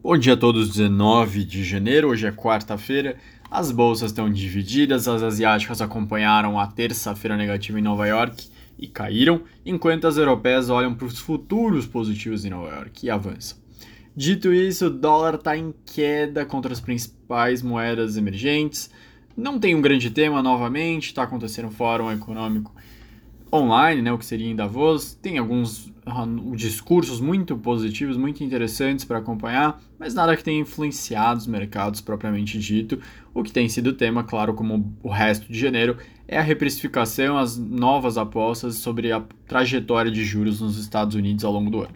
Bom dia a todos, 19 de janeiro, hoje é quarta-feira. As bolsas estão divididas, as asiáticas acompanharam a terça-feira negativa em Nova York e caíram, enquanto as europeias olham para os futuros positivos em Nova York e avançam. Dito isso, o dólar está em queda contra as principais moedas emergentes. Não tem um grande tema novamente, está acontecendo um fórum econômico online, né, o que seria em Davos. Tem alguns uh, discursos muito positivos, muito interessantes para acompanhar, mas nada que tenha influenciado os mercados propriamente dito. O que tem sido tema, claro, como o resto de janeiro, é a reprecificação, as novas apostas sobre a trajetória de juros nos Estados Unidos ao longo do ano.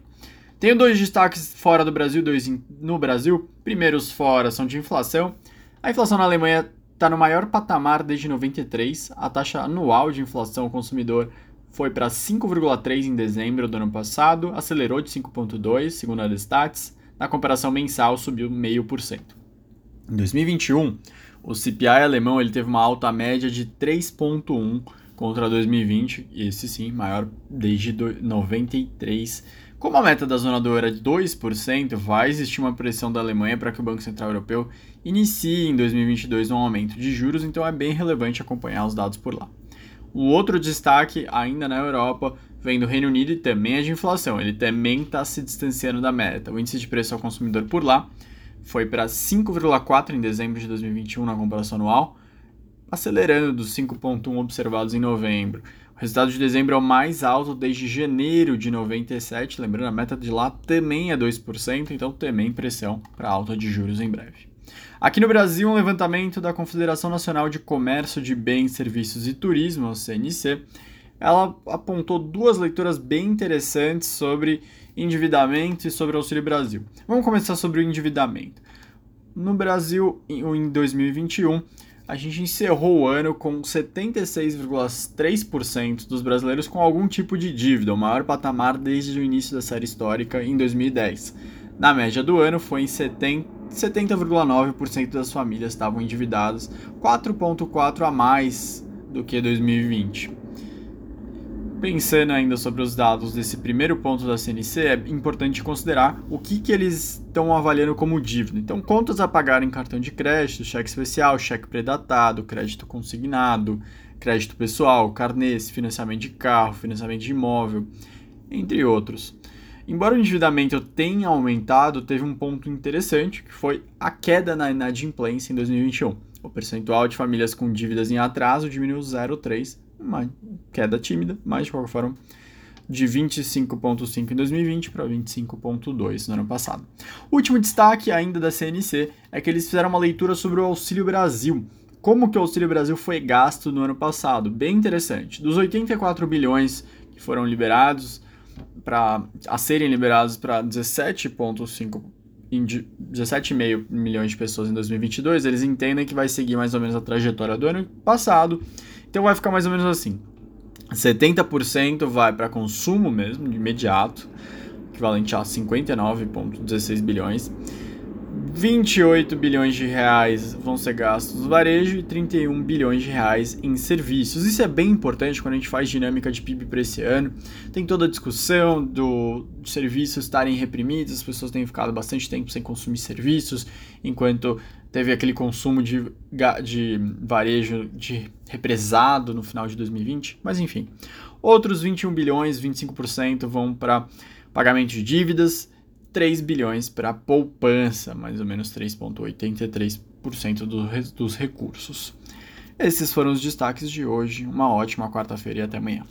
Tenho dois destaques fora do Brasil, dois no Brasil. Primeiros fora são de inflação. A inflação na Alemanha está no maior patamar desde 93. A taxa anual de inflação ao consumidor foi para 5,3 em dezembro do ano passado, acelerou de 5,2, segundo a Destats. Na comparação mensal, subiu 0,5%. Em 2021, o CPI alemão ele teve uma alta média de 3,1 contra 2020, esse sim, maior desde 93. Como a meta da zona do euro é de 2%, vai existir uma pressão da Alemanha para que o Banco Central Europeu inicie em 2022 um aumento de juros, então é bem relevante acompanhar os dados por lá. O outro destaque, ainda na Europa, vem do Reino Unido e também é de inflação. Ele também está se distanciando da meta. O índice de preço ao consumidor por lá foi para 5,4 em dezembro de 2021 na comparação anual, acelerando dos 5,1 observados em novembro. Resultado de dezembro é o mais alto desde janeiro de 97. Lembrando, a meta de lá também é 2%, então também pressão para alta de juros em breve. Aqui no Brasil, um levantamento da Confederação Nacional de Comércio de Bens, Serviços e Turismo, a CNC, ela apontou duas leituras bem interessantes sobre endividamento e sobre Auxílio Brasil. Vamos começar sobre o endividamento. No Brasil, em 2021, a gente encerrou o ano com 76,3% dos brasileiros com algum tipo de dívida, o maior patamar desde o início da série histórica em 2010. Na média do ano, foi em 70 70,9% das famílias estavam endividadas, 4,4% a mais do que 2020. Pensando ainda sobre os dados desse primeiro ponto da CNC, é importante considerar o que, que eles estão avaliando como dívida. Então, contas a pagar em cartão de crédito, cheque especial, cheque predatado, crédito consignado, crédito pessoal, carnês, financiamento de carro, financiamento de imóvel, entre outros. Embora o endividamento tenha aumentado, teve um ponto interessante, que foi a queda na inadimplência em 2021. O percentual de famílias com dívidas em atraso diminuiu 0,3, uma queda tímida, mas de qualquer forma de 25,5 em 2020 para 25,2 no ano passado. O último destaque ainda da CNC é que eles fizeram uma leitura sobre o Auxílio Brasil. Como que o Auxílio Brasil foi gasto no ano passado? Bem interessante. Dos 84 bilhões que foram liberados, para a serem liberados para 17,5 17,5 milhões de pessoas em 2022, eles entendem que vai seguir mais ou menos a trajetória do ano passado. Então vai ficar mais ou menos assim: 70% vai para consumo mesmo, de imediato, equivalente a 59,16 bilhões. 28 bilhões de reais vão ser gastos no varejo e 31 bilhões de reais em serviços. Isso é bem importante quando a gente faz dinâmica de PIB para esse ano. Tem toda a discussão do serviços estarem reprimidos, as pessoas têm ficado bastante tempo sem consumir serviços, enquanto teve aquele consumo de, de varejo de represado no final de 2020. Mas enfim, outros 21 bilhões, 25% vão para pagamento de dívidas 3 bilhões para poupança, mais ou menos 3,83% do, dos recursos. Esses foram os destaques de hoje. Uma ótima quarta-feira e até amanhã.